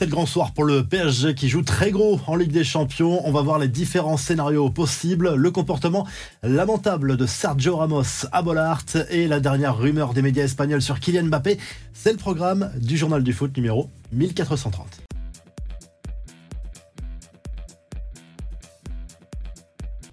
C'est le grand soir pour le PSG qui joue très gros en Ligue des Champions. On va voir les différents scénarios possibles, le comportement lamentable de Sergio Ramos à Bollard et la dernière rumeur des médias espagnols sur Kylian Mbappé. C'est le programme du journal du foot numéro 1430.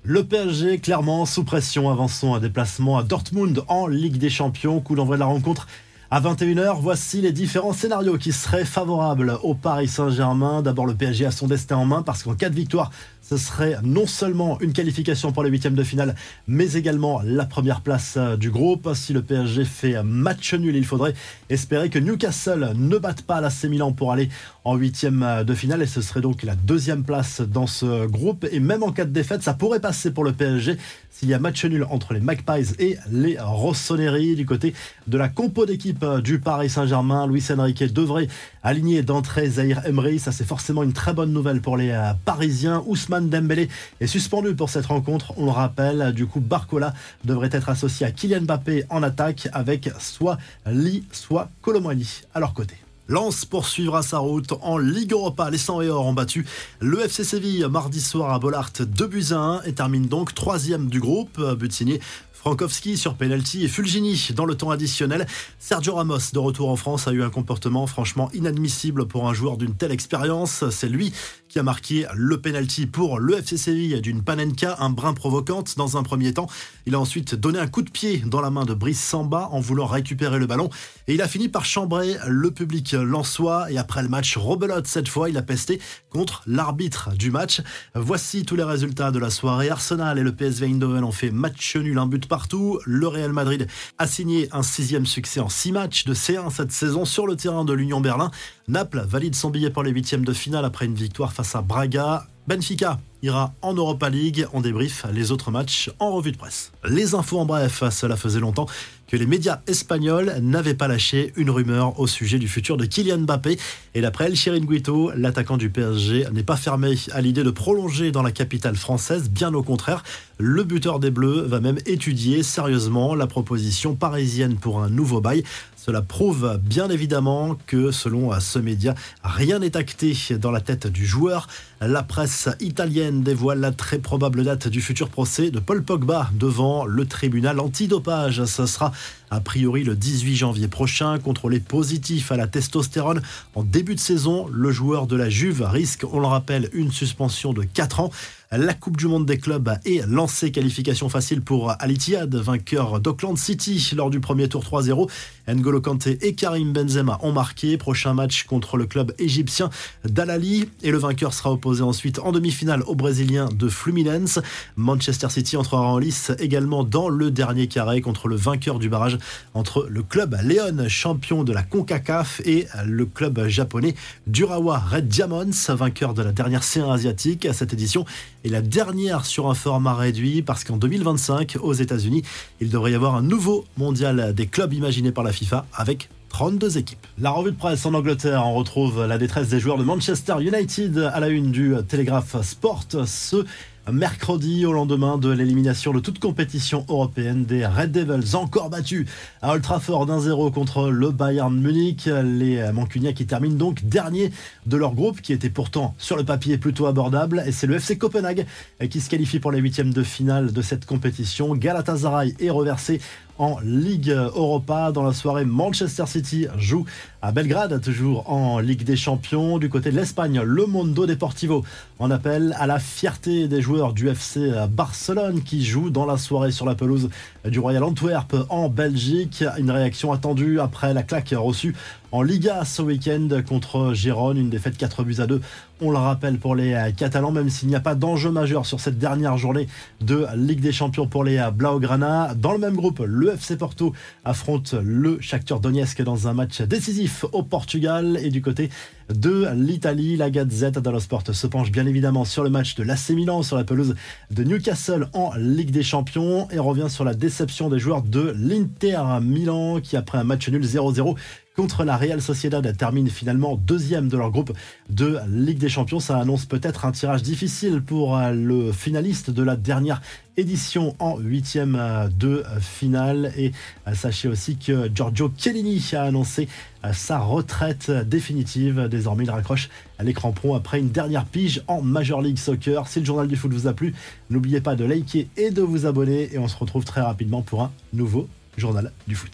Le PSG clairement sous pression, avançons un déplacement à Dortmund en Ligue des Champions, coup d'envoi de la rencontre à 21h, voici les différents scénarios qui seraient favorables au Paris Saint-Germain. D'abord, le PSG a son destin en main parce qu'en cas de victoire, ce serait non seulement une qualification pour les huitièmes de finale, mais également la première place euh, du groupe. Si le PSG fait match nul, il faudrait espérer que Newcastle ne batte pas l'AC Milan pour aller en huitième euh, de finale et ce serait donc la deuxième place dans ce groupe. Et même en cas de défaite, ça pourrait passer pour le PSG s'il y a match nul entre les Magpies et les Rossoneri du côté de la compo d'équipe euh, du Paris Saint-Germain. Luis Enrique devrait aligner d'entrée Zahir Emery. Ça, c'est forcément une très bonne nouvelle pour les Parisiens. Dembélé est suspendu pour cette rencontre. On le rappelle, du coup, Barcola devrait être associé à Kylian Mbappé en attaque avec soit Lee, soit Colomwani à leur côté. Lens poursuivra sa route en Ligue Europa. Les 100 et or ont battu le FC Séville mardi soir à Bollard 2 buts à 1 et termine donc troisième du groupe. But signé Frankowski sur penalty et Fulgini dans le temps additionnel. Sergio Ramos, de retour en France, a eu un comportement franchement inadmissible pour un joueur d'une telle expérience. C'est lui qui a marqué le penalty pour le FC Séville d'une Panenka, un brin provocante dans un premier temps. Il a ensuite donné un coup de pied dans la main de Brice Samba en voulant récupérer le ballon et il a fini par chambrer le public lensois et après le match rebelote cette fois, il a pesté contre l'arbitre du match. Voici tous les résultats de la soirée. Arsenal et le PSV Eindhoven ont fait match nul, un but par partout. Le Real Madrid a signé un sixième succès en six matchs de C1 cette saison sur le terrain de l'Union Berlin. Naples valide son billet pour les huitièmes de finale après une victoire face à Braga. Benfica ira en Europa League. On débrief les autres matchs en revue de presse. Les infos en bref, cela faisait longtemps que les médias espagnols n'avaient pas lâché une rumeur au sujet du futur de Kylian Mbappé. Et d'après El Chiringuito, l'attaquant du PSG n'est pas fermé à l'idée de prolonger dans la capitale française. Bien au contraire, le buteur des Bleus va même étudier sérieusement la proposition parisienne pour un nouveau bail. Cela prouve bien évidemment que, selon ce média, rien n'est acté dans la tête du joueur. La presse italienne dévoile la très probable date du futur procès de Paul Pogba devant le tribunal antidopage. Ce sera a priori le 18 janvier prochain. Contrôlé positif à la testostérone en début de saison, le joueur de la Juve risque, on le rappelle, une suspension de 4 ans. La Coupe du Monde des clubs est lancée. Qualification facile pour Al vainqueur d'Auckland City lors du premier tour 3-0. N'Golo Kanté et Karim Benzema ont marqué. Prochain match contre le club égyptien d'Al-Ali. Et le vainqueur sera opposé ensuite en demi-finale au Brésilien de Fluminense. Manchester City entrera en lice également dans le dernier carré contre le vainqueur du barrage entre le club Leon, champion de la CONCACAF, et le club japonais d'Urawa Red Diamonds, vainqueur de la dernière C1 asiatique. Cette édition est la dernière sur un format réduit parce qu'en 2025, aux États-Unis, il devrait y avoir un nouveau mondial des clubs imaginé par la FIFA avec 32 équipes. La revue de presse en Angleterre, on retrouve la détresse des joueurs de Manchester United à la une du Telegraph Sport. Ce mercredi au lendemain de l'élimination de toute compétition européenne des Red Devils encore battus à Old Trafford 1-0 contre le Bayern Munich. Les Mancuniens qui terminent donc dernier de leur groupe qui était pourtant sur le papier plutôt abordable et c'est le FC Copenhague qui se qualifie pour les huitièmes de finale de cette compétition. Galatasaray est reversé en Ligue Europa. Dans la soirée, Manchester City joue à Belgrade, toujours en Ligue des Champions. Du côté de l'Espagne, le Mondo Deportivo en appelle à la fierté des joueurs du FC Barcelone qui jouent dans la soirée sur la pelouse du Royal Antwerp en Belgique. Une réaction attendue après la claque reçue en Liga ce week-end contre Gérone, une défaite 4 buts à 2. On le rappelle pour les Catalans, même s'il n'y a pas d'enjeu majeur sur cette dernière journée de Ligue des Champions pour les Blaugrana. Dans le même groupe, le FC Porto affronte le Shakhtar Donetsk dans un match décisif au Portugal et du côté de l'Italie. La Gazette dello Sport se penche bien évidemment sur le match de l'AC Milan sur la de Newcastle en Ligue des Champions et revient sur la déception des joueurs de l'Inter Milan qui après un match nul 0-0 contre la Real Sociedad termine finalement deuxième de leur groupe de Ligue des Champions. Ça annonce peut-être un tirage difficile pour le finaliste de la dernière édition en huitième de finale. Et sachez aussi que Giorgio Chiellini a annoncé sa retraite définitive. Désormais, il raccroche l'écran pro après une dernière pige en Major League Soccer. Si le journal du foot vous a plu, n'oubliez pas de liker et de vous abonner. Et on se retrouve très rapidement pour un nouveau journal du foot.